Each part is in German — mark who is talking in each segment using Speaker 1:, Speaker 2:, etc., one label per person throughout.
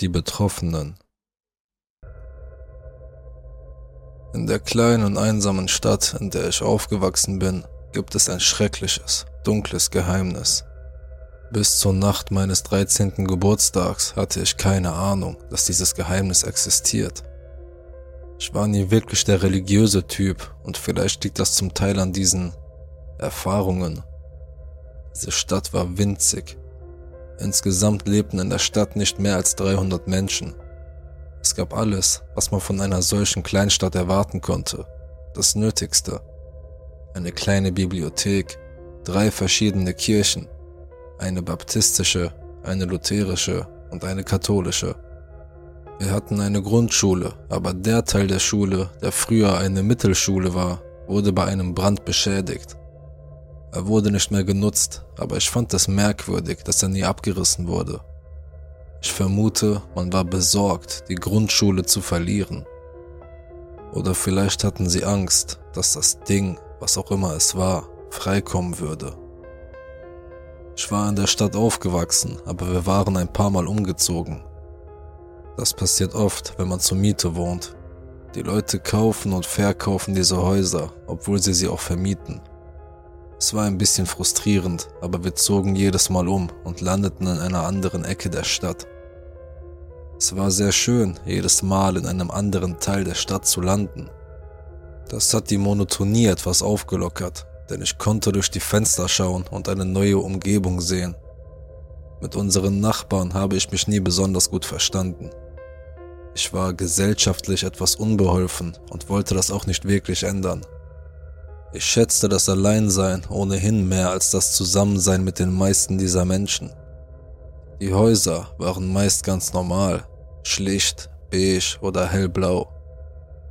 Speaker 1: Die Betroffenen. In der kleinen und einsamen Stadt, in der ich aufgewachsen bin, gibt es ein schreckliches, dunkles Geheimnis. Bis zur Nacht meines 13. Geburtstags hatte ich keine Ahnung, dass dieses Geheimnis existiert. Ich war nie wirklich der religiöse Typ und vielleicht liegt das zum Teil an diesen Erfahrungen. Diese Stadt war winzig Insgesamt lebten in der Stadt nicht mehr als 300 Menschen. Es gab alles, was man von einer solchen Kleinstadt erwarten konnte. Das Nötigste. Eine kleine Bibliothek, drei verschiedene Kirchen, eine baptistische, eine lutherische und eine katholische. Wir hatten eine Grundschule, aber der Teil der Schule, der früher eine Mittelschule war, wurde bei einem Brand beschädigt. Er wurde nicht mehr genutzt, aber ich fand es merkwürdig, dass er nie abgerissen wurde. Ich vermute, man war besorgt, die Grundschule zu verlieren. Oder vielleicht hatten sie Angst, dass das Ding, was auch immer es war, freikommen würde. Ich war in der Stadt aufgewachsen, aber wir waren ein paar Mal umgezogen. Das passiert oft, wenn man zur Miete wohnt. Die Leute kaufen und verkaufen diese Häuser, obwohl sie sie auch vermieten. Es war ein bisschen frustrierend, aber wir zogen jedes Mal um und landeten in einer anderen Ecke der Stadt. Es war sehr schön, jedes Mal in einem anderen Teil der Stadt zu landen. Das hat die Monotonie etwas aufgelockert, denn ich konnte durch die Fenster schauen und eine neue Umgebung sehen. Mit unseren Nachbarn habe ich mich nie besonders gut verstanden. Ich war gesellschaftlich etwas unbeholfen und wollte das auch nicht wirklich ändern. Ich schätzte das Alleinsein ohnehin mehr als das Zusammensein mit den meisten dieser Menschen. Die Häuser waren meist ganz normal, schlicht, beige oder hellblau.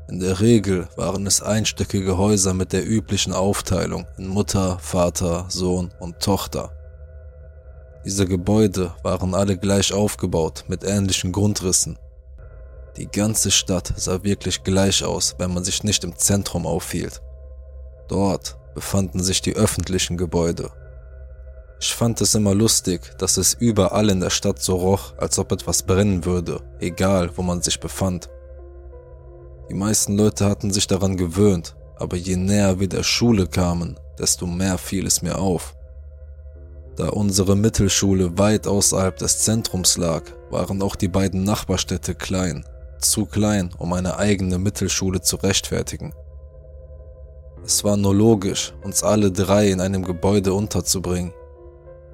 Speaker 1: In der Regel waren es einstöckige Häuser mit der üblichen Aufteilung in Mutter, Vater, Sohn und Tochter. Diese Gebäude waren alle gleich aufgebaut mit ähnlichen Grundrissen. Die ganze Stadt sah wirklich gleich aus, wenn man sich nicht im Zentrum aufhielt. Dort befanden sich die öffentlichen Gebäude. Ich fand es immer lustig, dass es überall in der Stadt so roch, als ob etwas brennen würde, egal wo man sich befand. Die meisten Leute hatten sich daran gewöhnt, aber je näher wir der Schule kamen, desto mehr fiel es mir auf. Da unsere Mittelschule weit außerhalb des Zentrums lag, waren auch die beiden Nachbarstädte klein, zu klein, um eine eigene Mittelschule zu rechtfertigen. Es war nur logisch, uns alle drei in einem Gebäude unterzubringen.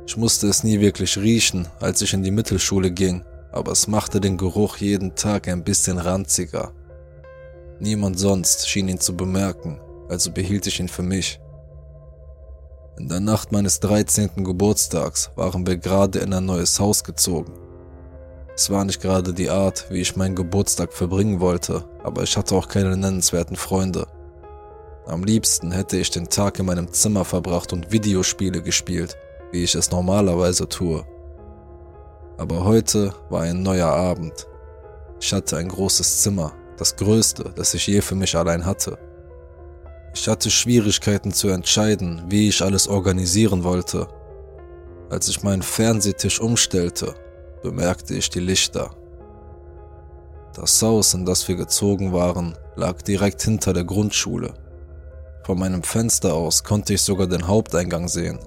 Speaker 1: Ich musste es nie wirklich riechen, als ich in die Mittelschule ging, aber es machte den Geruch jeden Tag ein bisschen ranziger. Niemand sonst schien ihn zu bemerken, also behielt ich ihn für mich. In der Nacht meines 13. Geburtstags waren wir gerade in ein neues Haus gezogen. Es war nicht gerade die Art, wie ich meinen Geburtstag verbringen wollte, aber ich hatte auch keine nennenswerten Freunde. Am liebsten hätte ich den Tag in meinem Zimmer verbracht und Videospiele gespielt, wie ich es normalerweise tue. Aber heute war ein neuer Abend. Ich hatte ein großes Zimmer, das größte, das ich je für mich allein hatte. Ich hatte Schwierigkeiten zu entscheiden, wie ich alles organisieren wollte. Als ich meinen Fernsehtisch umstellte, bemerkte ich die Lichter. Das Haus, in das wir gezogen waren, lag direkt hinter der Grundschule. Von meinem Fenster aus konnte ich sogar den Haupteingang sehen.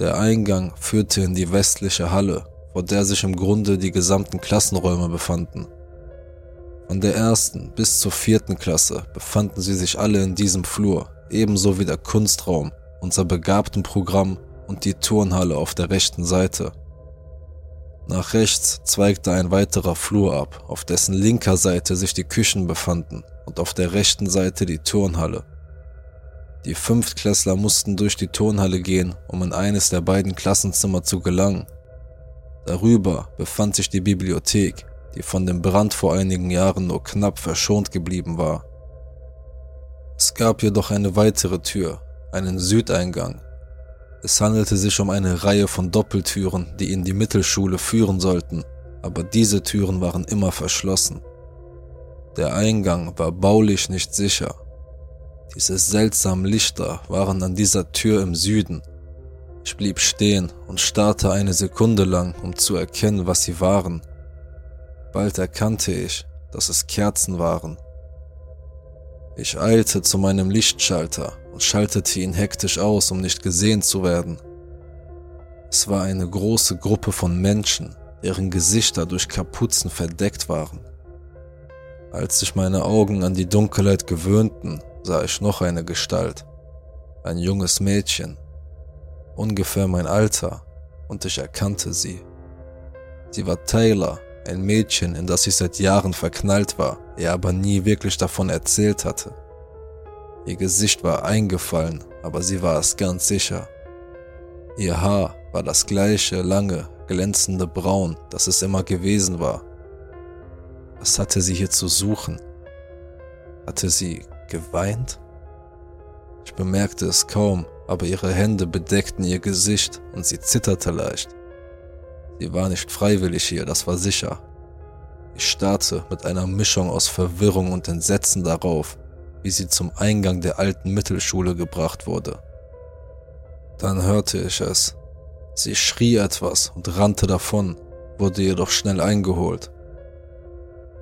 Speaker 1: Der Eingang führte in die westliche Halle, vor der sich im Grunde die gesamten Klassenräume befanden. Von der ersten bis zur vierten Klasse befanden sie sich alle in diesem Flur, ebenso wie der Kunstraum, unser Begabtenprogramm und die Turnhalle auf der rechten Seite. Nach rechts zweigte ein weiterer Flur ab, auf dessen linker Seite sich die Küchen befanden und auf der rechten Seite die Turnhalle. Die Fünftklässler mussten durch die Turnhalle gehen, um in eines der beiden Klassenzimmer zu gelangen. Darüber befand sich die Bibliothek, die von dem Brand vor einigen Jahren nur knapp verschont geblieben war. Es gab jedoch eine weitere Tür, einen Südeingang. Es handelte sich um eine Reihe von Doppeltüren, die in die Mittelschule führen sollten, aber diese Türen waren immer verschlossen. Der Eingang war baulich nicht sicher diese seltsamen Lichter waren an dieser Tür im Süden. Ich blieb stehen und starrte eine Sekunde lang, um zu erkennen, was sie waren. Bald erkannte ich, dass es Kerzen waren. Ich eilte zu meinem Lichtschalter und schaltete ihn hektisch aus, um nicht gesehen zu werden. Es war eine große Gruppe von Menschen, deren Gesichter durch Kapuzen verdeckt waren. Als sich meine Augen an die Dunkelheit gewöhnten, sah ich noch eine Gestalt. Ein junges Mädchen. Ungefähr mein Alter, und ich erkannte sie. Sie war Taylor, ein Mädchen, in das ich seit Jahren verknallt war, er aber nie wirklich davon erzählt hatte. Ihr Gesicht war eingefallen, aber sie war es ganz sicher. Ihr Haar war das gleiche lange, glänzende Braun, das es immer gewesen war. Was hatte sie hier zu suchen? Hatte sie geweint? Ich bemerkte es kaum, aber ihre Hände bedeckten ihr Gesicht und sie zitterte leicht. Sie war nicht freiwillig hier, das war sicher. Ich starrte mit einer Mischung aus Verwirrung und Entsetzen darauf, wie sie zum Eingang der alten Mittelschule gebracht wurde. Dann hörte ich es. Sie schrie etwas und rannte davon, wurde jedoch schnell eingeholt.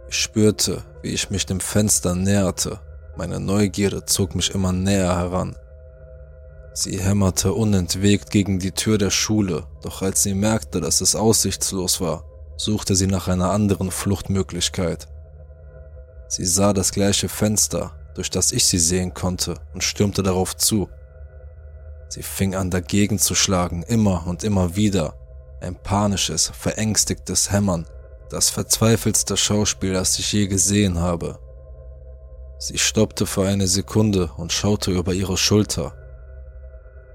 Speaker 1: Ich spürte, wie ich mich dem Fenster näherte. Meine Neugierde zog mich immer näher heran. Sie hämmerte unentwegt gegen die Tür der Schule, doch als sie merkte, dass es aussichtslos war, suchte sie nach einer anderen Fluchtmöglichkeit. Sie sah das gleiche Fenster, durch das ich sie sehen konnte, und stürmte darauf zu. Sie fing an dagegen zu schlagen, immer und immer wieder. Ein panisches, verängstigtes Hämmern, das verzweifelste Schauspiel, das ich je gesehen habe. Sie stoppte für eine Sekunde und schaute über ihre Schulter.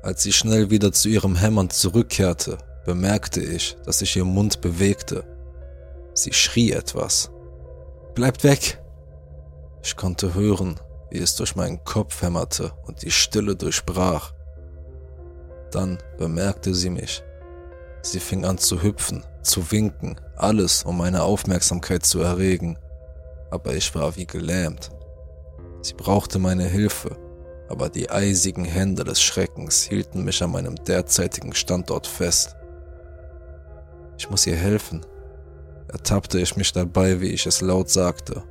Speaker 1: Als sie schnell wieder zu ihrem Hämmern zurückkehrte, bemerkte ich, dass sich ihr Mund bewegte. Sie schrie etwas. Bleibt weg! Ich konnte hören, wie es durch meinen Kopf hämmerte und die Stille durchbrach. Dann bemerkte sie mich. Sie fing an zu hüpfen, zu winken, alles, um meine Aufmerksamkeit zu erregen. Aber ich war wie gelähmt. Sie brauchte meine Hilfe, aber die eisigen Hände des Schreckens hielten mich an meinem derzeitigen Standort fest. Ich muss ihr helfen, ertappte ich mich dabei, wie ich es laut sagte.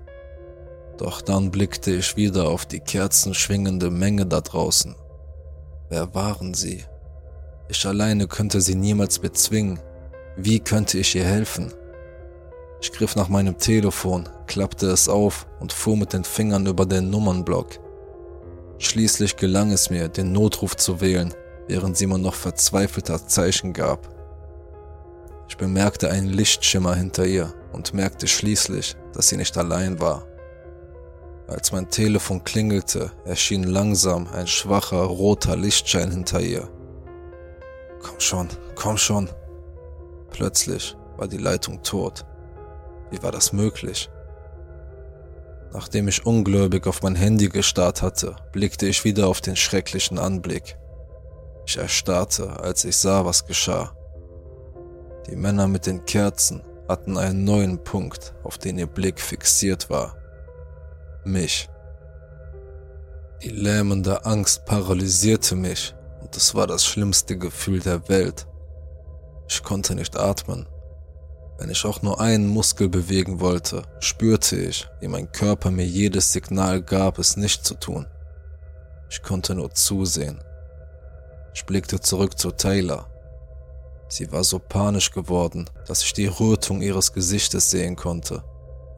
Speaker 1: Doch dann blickte ich wieder auf die kerzenschwingende Menge da draußen. Wer waren sie? Ich alleine könnte sie niemals bezwingen. Wie könnte ich ihr helfen? Ich griff nach meinem Telefon, klappte es auf und fuhr mit den Fingern über den Nummernblock. Schließlich gelang es mir, den Notruf zu wählen, während sie mir noch verzweifelter Zeichen gab. Ich bemerkte einen Lichtschimmer hinter ihr und merkte schließlich, dass sie nicht allein war. Als mein Telefon klingelte, erschien langsam ein schwacher roter Lichtschein hinter ihr. Komm schon, komm schon. Plötzlich war die Leitung tot. Wie war das möglich? Nachdem ich ungläubig auf mein Handy gestarrt hatte, blickte ich wieder auf den schrecklichen Anblick. Ich erstarrte, als ich sah, was geschah. Die Männer mit den Kerzen hatten einen neuen Punkt, auf den ihr Blick fixiert war. Mich. Die lähmende Angst paralysierte mich und es war das schlimmste Gefühl der Welt. Ich konnte nicht atmen. Wenn ich auch nur einen Muskel bewegen wollte, spürte ich, wie mein Körper mir jedes Signal gab, es nicht zu tun. Ich konnte nur zusehen. Ich blickte zurück zu Taylor. Sie war so panisch geworden, dass ich die Rötung ihres Gesichtes sehen konnte.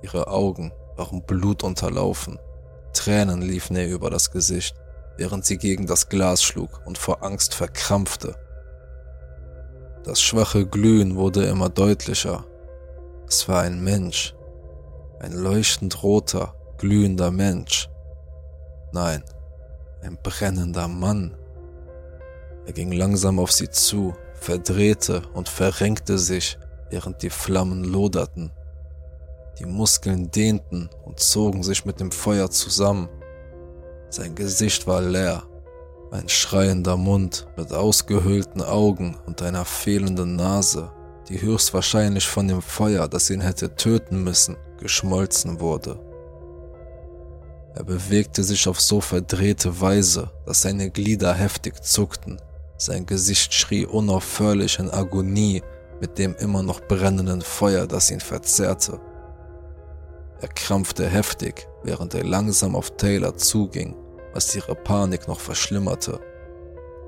Speaker 1: Ihre Augen waren blutunterlaufen. Tränen liefen ihr über das Gesicht, während sie gegen das Glas schlug und vor Angst verkrampfte. Das schwache Glühen wurde immer deutlicher. Es war ein Mensch. Ein leuchtend roter, glühender Mensch. Nein, ein brennender Mann. Er ging langsam auf sie zu, verdrehte und verrenkte sich, während die Flammen loderten. Die Muskeln dehnten und zogen sich mit dem Feuer zusammen. Sein Gesicht war leer, ein schreiender Mund mit ausgehöhlten Augen und einer fehlenden Nase, die höchstwahrscheinlich von dem Feuer, das ihn hätte töten müssen, geschmolzen wurde. Er bewegte sich auf so verdrehte Weise, dass seine Glieder heftig zuckten. Sein Gesicht schrie unaufhörlich in Agonie mit dem immer noch brennenden Feuer, das ihn verzehrte. Er krampfte heftig, während er langsam auf Taylor zuging, was ihre Panik noch verschlimmerte.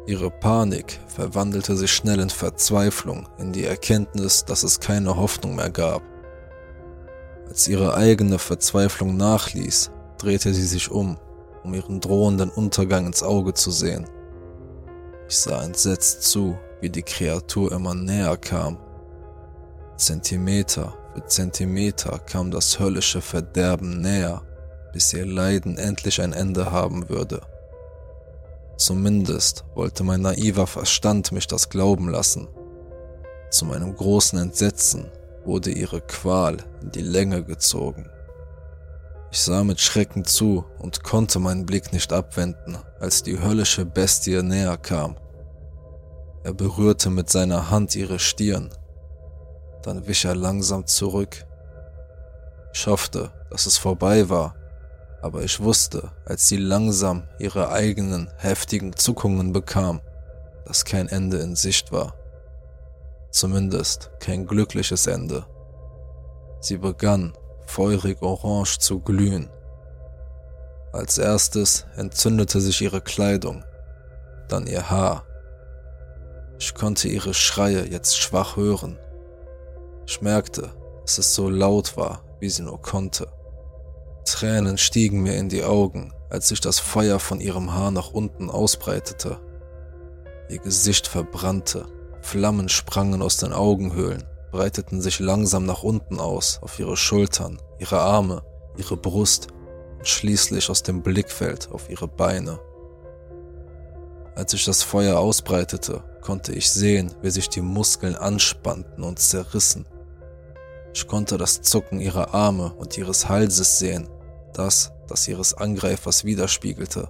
Speaker 1: Ihre Panik verwandelte sich schnell in Verzweiflung, in die Erkenntnis, dass es keine Hoffnung mehr gab. Als ihre eigene Verzweiflung nachließ, drehte sie sich um, um ihren drohenden Untergang ins Auge zu sehen. Ich sah entsetzt zu, wie die Kreatur immer näher kam. Zentimeter für Zentimeter kam das höllische Verderben näher, bis ihr Leiden endlich ein Ende haben würde. Zumindest wollte mein naiver Verstand mich das glauben lassen. Zu meinem großen Entsetzen wurde ihre Qual in die Länge gezogen. Ich sah mit Schrecken zu und konnte meinen Blick nicht abwenden, als die höllische Bestie näher kam. Er berührte mit seiner Hand ihre Stirn. Dann wich er langsam zurück. Ich hoffte, dass es vorbei war aber ich wusste, als sie langsam ihre eigenen heftigen Zuckungen bekam, dass kein Ende in Sicht war. Zumindest kein glückliches Ende. Sie begann feurig orange zu glühen. Als erstes entzündete sich ihre Kleidung, dann ihr Haar. Ich konnte ihre Schreie jetzt schwach hören. Ich merkte, dass es so laut war, wie sie nur konnte. Tränen stiegen mir in die Augen, als sich das Feuer von ihrem Haar nach unten ausbreitete. Ihr Gesicht verbrannte, Flammen sprangen aus den Augenhöhlen, breiteten sich langsam nach unten aus, auf ihre Schultern, ihre Arme, ihre Brust und schließlich aus dem Blickfeld auf ihre Beine. Als sich das Feuer ausbreitete, konnte ich sehen, wie sich die Muskeln anspannten und zerrissen. Ich konnte das Zucken ihrer Arme und ihres Halses sehen, das, das ihres Angreifers widerspiegelte.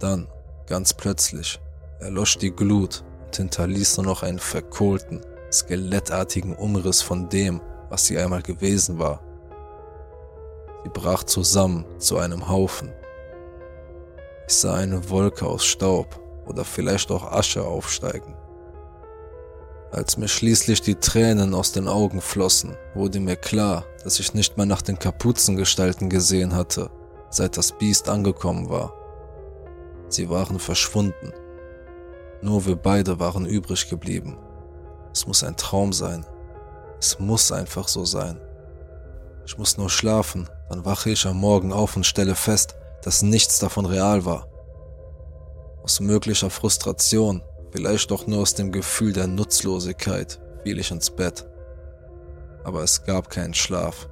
Speaker 1: Dann, ganz plötzlich, erlosch die Glut und hinterließ nur noch einen verkohlten, skelettartigen Umriss von dem, was sie einmal gewesen war. Sie brach zusammen zu einem Haufen. Ich sah eine Wolke aus Staub oder vielleicht auch Asche aufsteigen. Als mir schließlich die Tränen aus den Augen flossen, wurde mir klar, dass ich nicht mehr nach den Kapuzengestalten gesehen hatte, seit das Biest angekommen war. Sie waren verschwunden. Nur wir beide waren übrig geblieben. Es muss ein Traum sein. Es muss einfach so sein. Ich muss nur schlafen, dann wache ich am Morgen auf und stelle fest, dass nichts davon real war. Aus möglicher Frustration Vielleicht auch nur aus dem Gefühl der Nutzlosigkeit fiel ich ins Bett. Aber es gab keinen Schlaf.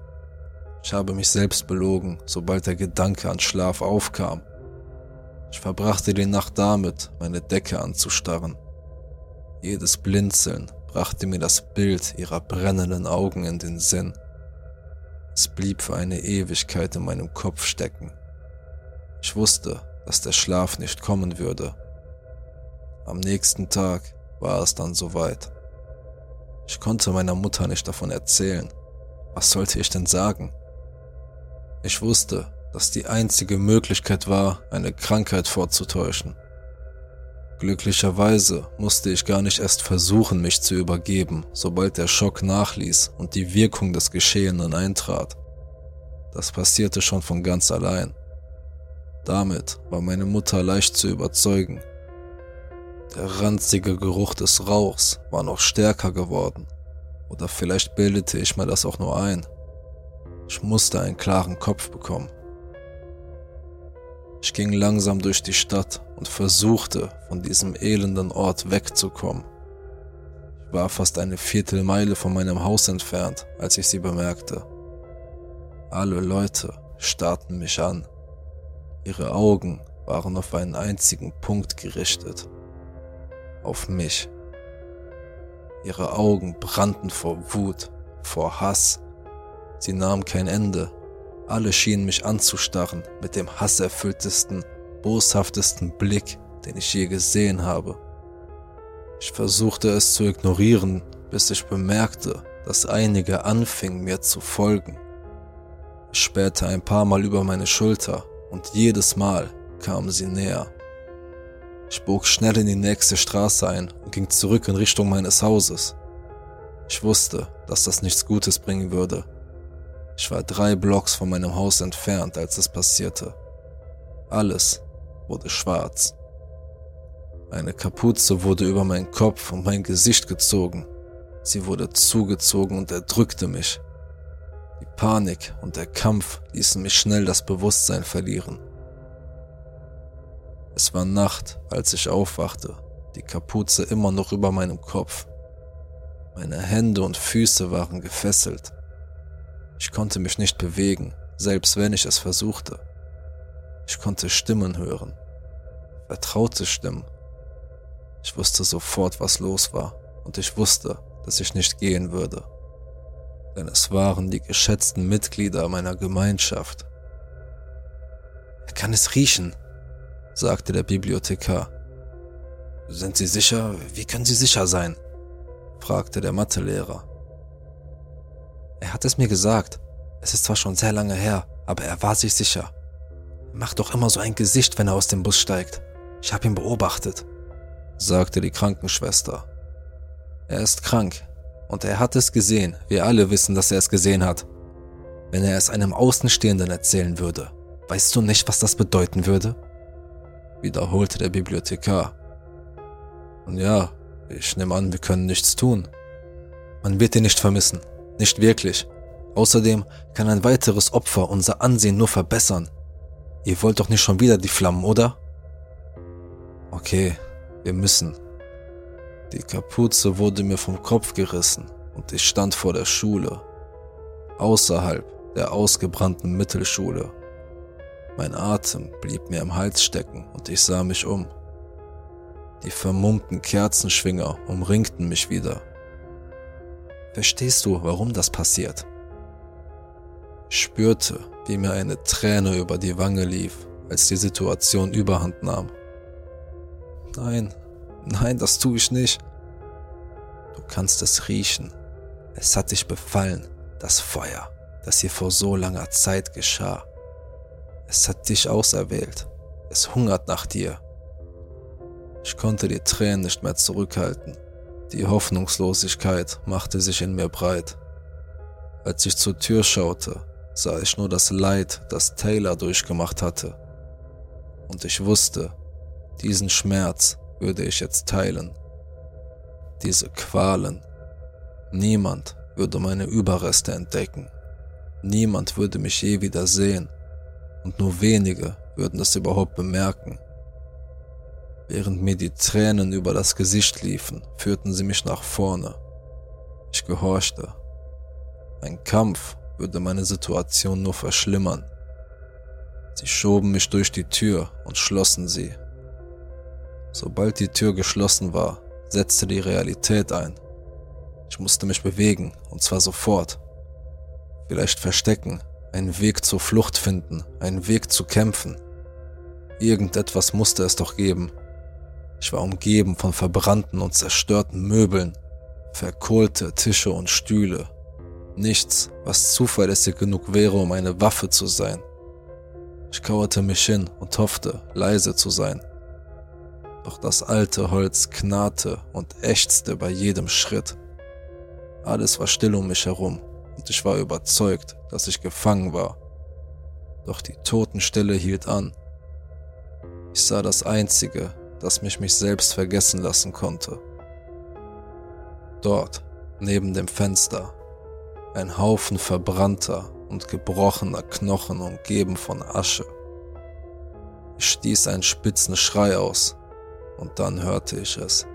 Speaker 1: Ich habe mich selbst belogen, sobald der Gedanke an Schlaf aufkam. Ich verbrachte die Nacht damit, meine Decke anzustarren. Jedes Blinzeln brachte mir das Bild ihrer brennenden Augen in den Sinn. Es blieb für eine Ewigkeit in meinem Kopf stecken. Ich wusste, dass der Schlaf nicht kommen würde, am nächsten Tag war es dann soweit. Ich konnte meiner Mutter nicht davon erzählen. Was sollte ich denn sagen? Ich wusste, dass die einzige Möglichkeit war, eine Krankheit vorzutäuschen. Glücklicherweise musste ich gar nicht erst versuchen, mich zu übergeben, sobald der Schock nachließ und die Wirkung des Geschehenen eintrat. Das passierte schon von ganz allein. Damit war meine Mutter leicht zu überzeugen der ranzige Geruch des Rauchs war noch stärker geworden. Oder vielleicht bildete ich mir das auch nur ein. Ich musste einen klaren Kopf bekommen. Ich ging langsam durch die Stadt und versuchte, von diesem elenden Ort wegzukommen. Ich war fast eine Viertelmeile von meinem Haus entfernt, als ich sie bemerkte. Alle Leute starrten mich an. Ihre Augen waren auf einen einzigen Punkt gerichtet auf mich. Ihre Augen brannten vor Wut, vor Hass. Sie nahmen kein Ende. Alle schienen mich anzustarren mit dem hasserfülltesten, boshaftesten Blick, den ich je gesehen habe. Ich versuchte es zu ignorieren, bis ich bemerkte, dass einige anfingen mir zu folgen. Ich spähte ein paar Mal über meine Schulter und jedes Mal kamen sie näher. Ich bog schnell in die nächste Straße ein und ging zurück in Richtung meines Hauses. Ich wusste, dass das nichts Gutes bringen würde. Ich war drei Blocks von meinem Haus entfernt, als es passierte. Alles wurde schwarz. Eine Kapuze wurde über meinen Kopf und mein Gesicht gezogen. Sie wurde zugezogen und erdrückte mich. Die Panik und der Kampf ließen mich schnell das Bewusstsein verlieren. Es war Nacht, als ich aufwachte, die Kapuze immer noch über meinem Kopf. Meine Hände und Füße waren gefesselt. Ich konnte mich nicht bewegen, selbst wenn ich es versuchte. Ich konnte Stimmen hören, vertraute Stimmen. Ich wusste sofort, was los war, und ich wusste, dass ich nicht gehen würde. Denn es waren die geschätzten Mitglieder meiner Gemeinschaft.
Speaker 2: Er kann es riechen, sagte der Bibliothekar.
Speaker 3: Sind Sie sicher? Wie können Sie sicher sein? fragte der Mathelehrer.
Speaker 2: Er hat es mir gesagt. Es ist zwar schon sehr lange her, aber er war sich sicher. Er macht doch immer so ein Gesicht, wenn er aus dem Bus steigt. Ich habe ihn beobachtet, sagte die Krankenschwester.
Speaker 1: Er ist krank und er hat es gesehen. Wir alle wissen, dass er es gesehen hat.
Speaker 2: Wenn er es einem Außenstehenden erzählen würde, weißt du nicht, was das bedeuten würde?
Speaker 1: Wiederholte der Bibliothekar. Und ja, ich nehme an, wir können nichts tun.
Speaker 2: Man wird ihn nicht vermissen. Nicht wirklich. Außerdem kann ein weiteres Opfer unser Ansehen nur verbessern. Ihr wollt doch nicht schon wieder die Flammen, oder?
Speaker 1: Okay, wir müssen. Die Kapuze wurde mir vom Kopf gerissen und ich stand vor der Schule, außerhalb der ausgebrannten Mittelschule. Mein Atem blieb mir im Hals stecken und ich sah mich um. Die vermummten Kerzenschwinger umringten mich wieder.
Speaker 2: Verstehst du, warum das passiert?
Speaker 1: Ich spürte, wie mir eine Träne über die Wange lief, als die Situation überhand nahm.
Speaker 2: Nein, nein, das tue ich nicht. Du kannst es riechen. Es hat dich befallen, das Feuer, das hier vor so langer Zeit geschah. Es hat dich auserwählt. Es hungert nach dir.
Speaker 1: Ich konnte die Tränen nicht mehr zurückhalten. Die Hoffnungslosigkeit machte sich in mir breit. Als ich zur Tür schaute, sah ich nur das Leid, das Taylor durchgemacht hatte. Und ich wusste, diesen Schmerz würde ich jetzt teilen. Diese Qualen. Niemand würde meine Überreste entdecken. Niemand würde mich je wieder sehen. Und nur wenige würden es überhaupt bemerken. Während mir die Tränen über das Gesicht liefen, führten sie mich nach vorne. Ich gehorchte. Ein Kampf würde meine Situation nur verschlimmern. Sie schoben mich durch die Tür und schlossen sie. Sobald die Tür geschlossen war, setzte die Realität ein. Ich musste mich bewegen, und zwar sofort. Vielleicht verstecken, einen Weg zur Flucht finden, einen Weg zu kämpfen. Irgendetwas musste es doch geben. Ich war umgeben von verbrannten und zerstörten Möbeln, verkohlte Tische und Stühle. Nichts, was zuverlässig genug wäre, um eine Waffe zu sein. Ich kauerte mich hin und hoffte, leise zu sein. Doch das alte Holz knarrte und ächzte bei jedem Schritt. Alles war still um mich herum und ich war überzeugt, dass ich gefangen war. Doch die Totenstille hielt an. Ich sah das Einzige, das mich mich selbst vergessen lassen konnte. Dort, neben dem Fenster, ein Haufen verbrannter und gebrochener Knochen umgeben von Asche. Ich stieß einen spitzen Schrei aus und dann hörte ich es.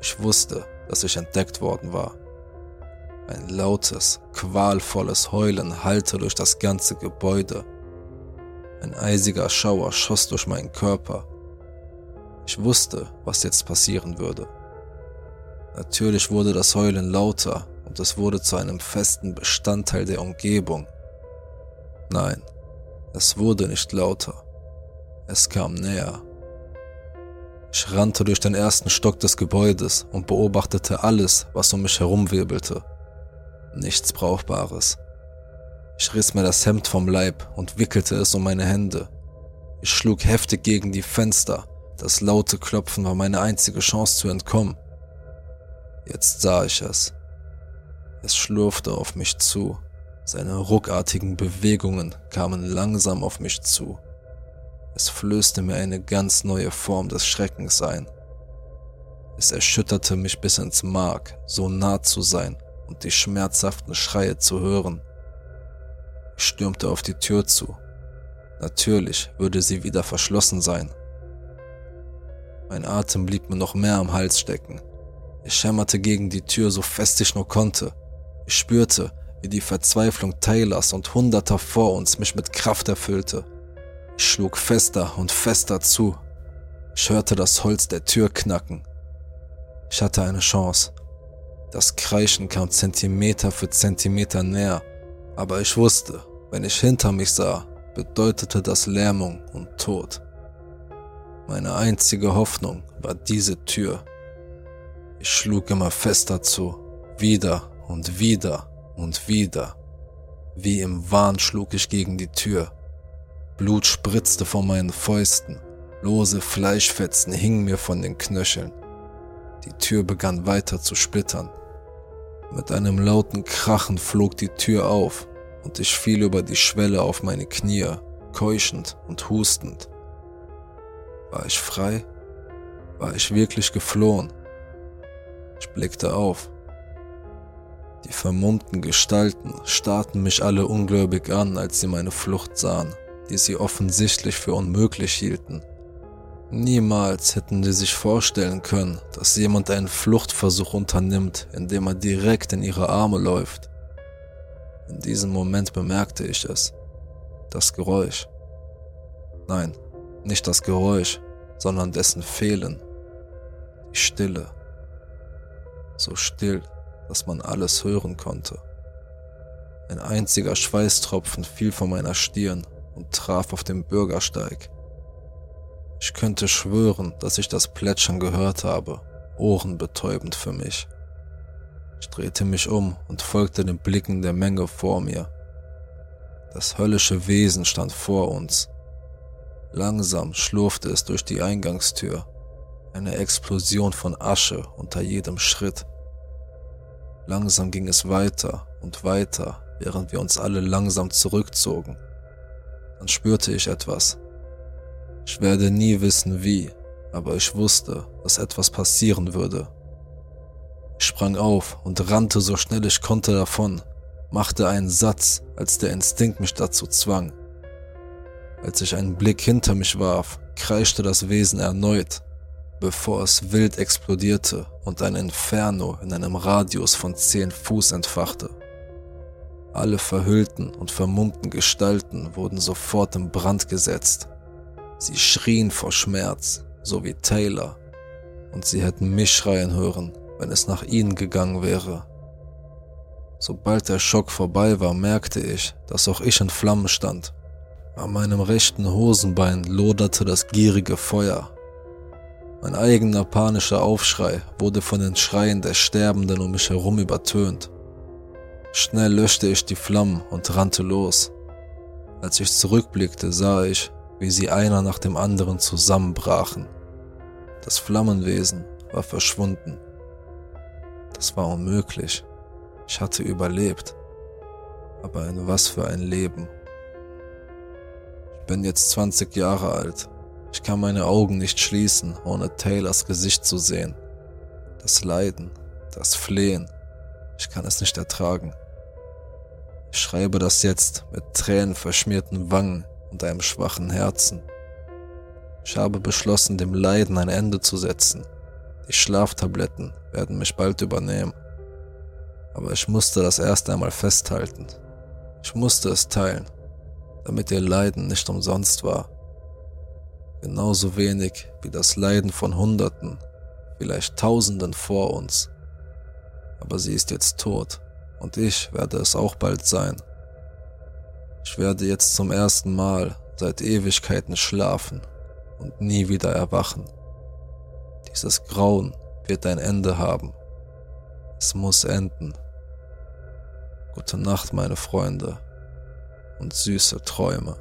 Speaker 1: Ich wusste, dass ich entdeckt worden war. Ein lautes, qualvolles Heulen hallte durch das ganze Gebäude. Ein eisiger Schauer schoss durch meinen Körper ich wusste, was jetzt passieren würde. Natürlich wurde das Heulen lauter und es wurde zu einem festen Bestandteil der Umgebung. Nein, es wurde nicht lauter. Es kam näher. Ich rannte durch den ersten Stock des Gebäudes und beobachtete alles, was um mich herum wirbelte. Nichts Brauchbares. Ich riss mir das Hemd vom Leib und wickelte es um meine Hände. Ich schlug heftig gegen die Fenster, das laute Klopfen war meine einzige Chance zu entkommen. Jetzt sah ich es. Es schlurfte auf mich zu, Seine ruckartigen Bewegungen kamen langsam auf mich zu. Es flößte mir eine ganz neue Form des Schreckens ein. Es erschütterte mich bis ins Mark, so nah zu sein und die schmerzhaften Schreie zu hören. Ich stürmte auf die Tür zu. Natürlich würde sie wieder verschlossen sein. Mein Atem blieb mir noch mehr am Hals stecken. Ich hämmerte gegen die Tür so fest ich nur konnte. Ich spürte, wie die Verzweiflung Taylors und Hunderter vor uns mich mit Kraft erfüllte. Ich schlug fester und fester zu. Ich hörte das Holz der Tür knacken. Ich hatte eine Chance. Das Kreischen kam Zentimeter für Zentimeter näher, aber ich wusste, wenn ich hinter mich sah, bedeutete das Lähmung und Tod. Meine einzige Hoffnung war diese Tür. Ich schlug immer fester zu, wieder und wieder und wieder. Wie im Wahn schlug ich gegen die Tür. Blut spritzte von meinen Fäusten, lose Fleischfetzen hingen mir von den Knöcheln. Die Tür begann weiter zu splittern. Mit einem lauten Krachen flog die Tür auf und ich fiel über die Schwelle auf meine Knie, keuchend und hustend. War ich frei? War ich wirklich geflohen? Ich blickte auf. Die vermummten Gestalten starrten mich alle ungläubig an, als sie meine Flucht sahen die sie offensichtlich für unmöglich hielten. Niemals hätten sie sich vorstellen können, dass jemand einen Fluchtversuch unternimmt, indem er direkt in ihre Arme läuft. In diesem Moment bemerkte ich es. Das Geräusch. Nein, nicht das Geräusch, sondern dessen Fehlen. Die Stille. So still, dass man alles hören konnte. Ein einziger Schweißtropfen fiel von meiner Stirn und traf auf dem Bürgersteig. Ich könnte schwören, dass ich das Plätschern gehört habe, ohrenbetäubend für mich. Ich drehte mich um und folgte den Blicken der Menge vor mir. Das höllische Wesen stand vor uns. Langsam schlurfte es durch die Eingangstür, eine Explosion von Asche unter jedem Schritt. Langsam ging es weiter und weiter, während wir uns alle langsam zurückzogen dann spürte ich etwas. Ich werde nie wissen wie, aber ich wusste, dass etwas passieren würde. Ich sprang auf und rannte so schnell ich konnte davon, machte einen Satz, als der Instinkt mich dazu zwang. Als ich einen Blick hinter mich warf, kreischte das Wesen erneut, bevor es wild explodierte und ein Inferno in einem Radius von zehn Fuß entfachte. Alle verhüllten und vermummten Gestalten wurden sofort in Brand gesetzt. Sie schrien vor Schmerz, so wie Taylor, und sie hätten mich schreien hören, wenn es nach ihnen gegangen wäre. Sobald der Schock vorbei war, merkte ich, dass auch ich in Flammen stand. An meinem rechten Hosenbein loderte das gierige Feuer. Mein eigener panischer Aufschrei wurde von den Schreien der Sterbenden um mich herum übertönt. Schnell löschte ich die Flammen und rannte los. Als ich zurückblickte, sah ich, wie sie einer nach dem anderen zusammenbrachen. Das Flammenwesen war verschwunden. Das war unmöglich. Ich hatte überlebt. Aber in was für ein Leben. Ich bin jetzt 20 Jahre alt. Ich kann meine Augen nicht schließen, ohne Taylors Gesicht zu sehen. Das Leiden, das Flehen. Ich kann es nicht ertragen. Ich schreibe das jetzt mit Tränen verschmierten Wangen und einem schwachen Herzen. Ich habe beschlossen, dem Leiden ein Ende zu setzen. Die Schlaftabletten werden mich bald übernehmen. Aber ich musste das erst einmal festhalten. Ich musste es teilen, damit ihr Leiden nicht umsonst war. Genauso wenig wie das Leiden von Hunderten, vielleicht Tausenden vor uns. Aber sie ist jetzt tot und ich werde es auch bald sein. Ich werde jetzt zum ersten Mal seit Ewigkeiten schlafen und nie wieder erwachen. Dieses Grauen wird ein Ende haben. Es muss enden. Gute Nacht, meine Freunde, und süße Träume.